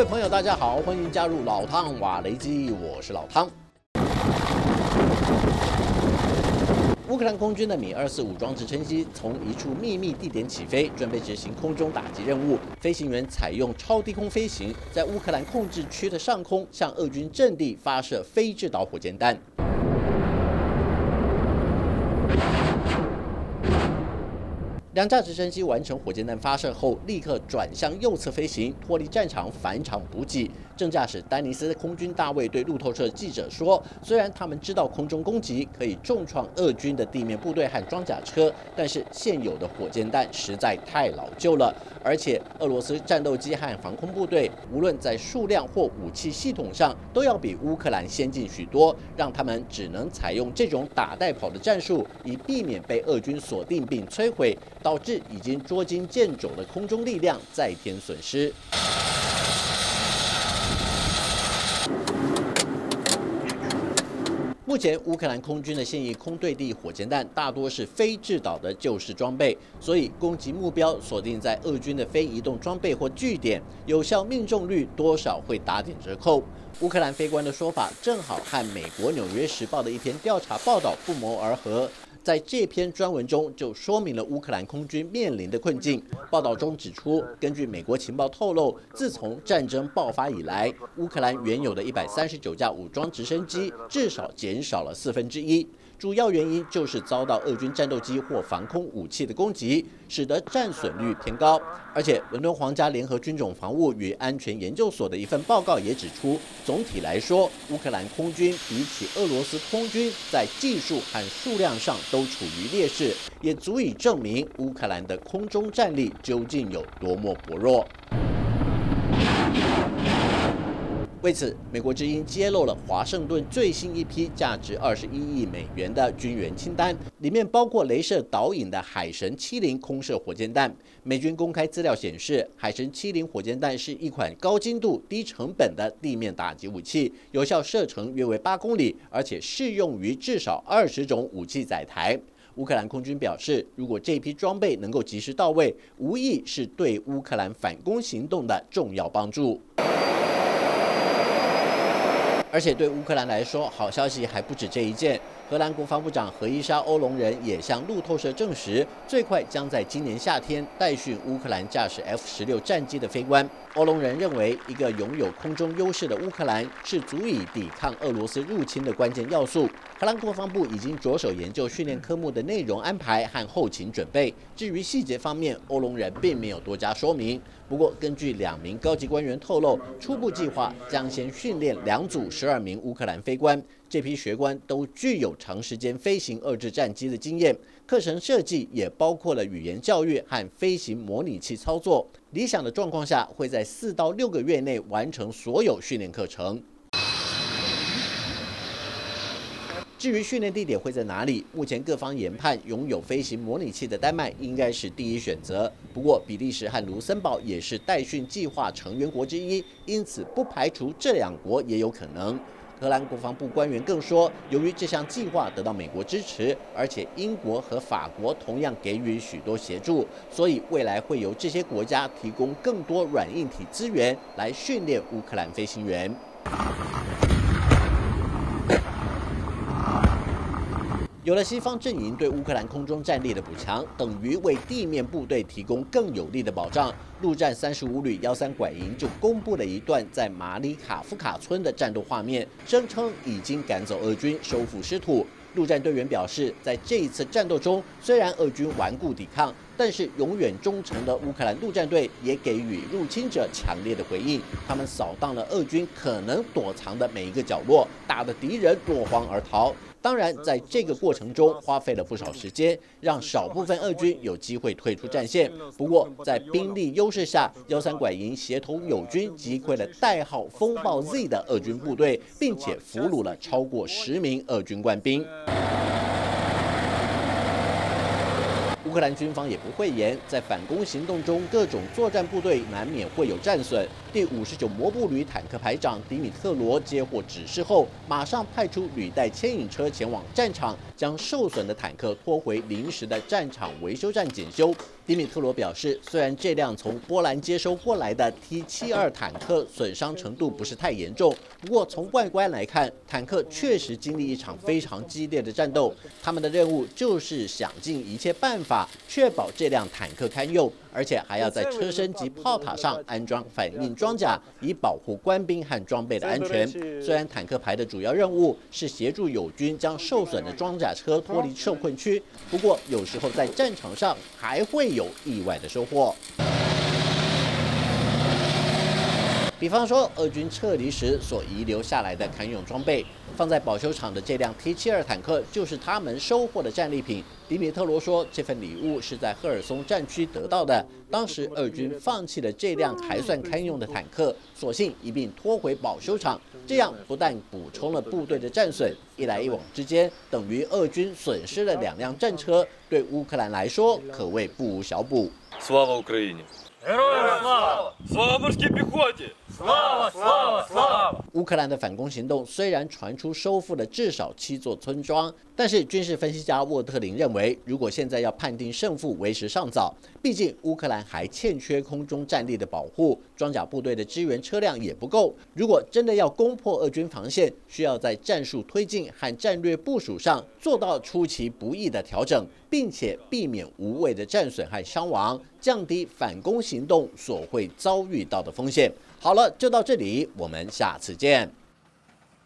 各位朋友，大家好，欢迎加入老汤瓦雷基，我是老汤。乌克兰空军的米二四武装直升机从一处秘密地点起飞，准备执行空中打击任务。飞行员采用超低空飞行，在乌克兰控制区的上空向俄军阵地发射非制导火箭弹。两架直升机完成火箭弹发射后，立刻转向右侧飞行，脱离战场返场补给。正驾驶丹尼斯空军大尉对路透社记者说：“虽然他们知道空中攻击可以重创俄军的地面部队和装甲车，但是现有的火箭弹实在太老旧了，而且俄罗斯战斗机和防空部队无论在数量或武器系统上都要比乌克兰先进许多，让他们只能采用这种打带跑的战术，以避免被俄军锁定并摧毁。”导致已经捉襟见肘的空中力量再添损失。目前，乌克兰空军的现役空对地火箭弹大多是非制导的旧式装备，所以攻击目标锁定在俄军的非移动装备或据点，有效命中率多少会打点折扣。乌克兰飞官的说法正好和美国《纽约时报》的一篇调查报道不谋而合。在这篇专文中，就说明了乌克兰空军面临的困境。报道中指出，根据美国情报透露，自从战争爆发以来，乌克兰原有的一百三十九架武装直升机至少减少了四分之一。主要原因就是遭到俄军战斗机或防空武器的攻击，使得战损率偏高。而且，伦敦皇家联合军种防务与安全研究所的一份报告也指出，总体来说，乌克兰空军比起俄罗斯空军在技术和数量上都处于劣势，也足以证明乌克兰的空中战力究竟有多么薄弱。为此，美国之音揭露了华盛顿最新一批价值二十一亿美元的军援清单，里面包括镭射导引的海神七零空射火箭弹。美军公开资料显示，海神七零火箭弹是一款高精度、低成本的地面打击武器，有效射程约为八公里，而且适用于至少二十种武器载台。乌克兰空军表示，如果这批装备能够及时到位，无疑是对乌克兰反攻行动的重要帮助。而且对乌克兰来说，好消息还不止这一件。荷兰国防部长何伊莎·欧龙人也向路透社证实，最快将在今年夏天带训乌克兰驾驶 F 十六战机的飞官。欧龙人认为，一个拥有空中优势的乌克兰是足以抵抗俄罗斯入侵的关键要素。荷兰国防部已经着手研究训练科目的内容安排和后勤准备。至于细节方面，欧龙人并没有多加说明。不过，根据两名高级官员透露，初步计划将先训练两组十二名乌克兰飞官。这批学官都具有长时间飞行遏制战机的经验，课程设计也包括了语言教育和飞行模拟器操作。理想的状况下，会在四到六个月内完成所有训练课程。至于训练地点会在哪里，目前各方研判，拥有飞行模拟器的丹麦应该是第一选择。不过，比利时和卢森堡也是代训计划成员国之一，因此不排除这两国也有可能。荷兰国防部官员更说，由于这项计划得到美国支持，而且英国和法国同样给予许多协助，所以未来会由这些国家提供更多软硬体资源来训练乌克兰飞行员。有了西方阵营对乌克兰空中战力的补强，等于为地面部队提供更有力的保障。陆战三十五旅幺三拐营就公布了一段在马里卡夫卡村的战斗画面，声称已经赶走俄军，收复失土。陆战队员表示，在这一次战斗中，虽然俄军顽固抵抗，但是永远忠诚的乌克兰陆战队也给予入侵者强烈的回应。他们扫荡了俄军可能躲藏的每一个角落，打得敌人落荒而逃。当然，在这个过程中花费了不少时间，让少部分俄军有机会退出战线。不过，在兵力优势下，幺三拐营协同友军击溃了代号“风暴 Z” 的俄军部队，并且俘虏了超过十名俄军官兵。乌克兰军方也不讳言，在反攻行动中，各种作战部队难免会有战损。第五十九摩步旅坦克排长迪米特罗接获指示后，马上派出履带牵引车前往战场，将受损的坦克拖回临时的战场维修站检修。迪米特罗表示，虽然这辆从波兰接收过来的 T72 坦克损伤程度不是太严重，不过从外观来看，坦克确实经历一场非常激烈的战斗。他们的任务就是想尽一切办法确保这辆坦克堪用。而且还要在车身及炮塔上安装反应装甲，以保护官兵和装备的安全。虽然坦克排的主要任务是协助友军将受损的装甲车脱离受困区，不过有时候在战场上还会有意外的收获。比方说，俄军撤离时所遗留下来的堪用装备，放在保修厂的这辆 T72 坦克就是他们收获的战利品。迪米特罗说，这份礼物是在赫尔松战区得到的。当时俄军放弃了这辆还算堪用的坦克，索性一并拖回保修厂。这样不但补充了部队的战损，一来一往之间，等于俄军损失了两辆战车，对乌克兰来说可谓不无小补。乌克兰的反攻行动虽然传出收复了至少七座村庄，但是军事分析家沃特林认为，如果现在要判定胜负，为时尚早。毕竟乌克兰还欠缺空中战力的保护，装甲部队的支援车辆也不够。如果真的要攻破俄军防线，需要在战术推进和战略部署上做到出其不意的调整，并且避免无谓的战损和伤亡，降低反攻行动所会遭遇到的风险。好了，就到这里，我们下次见。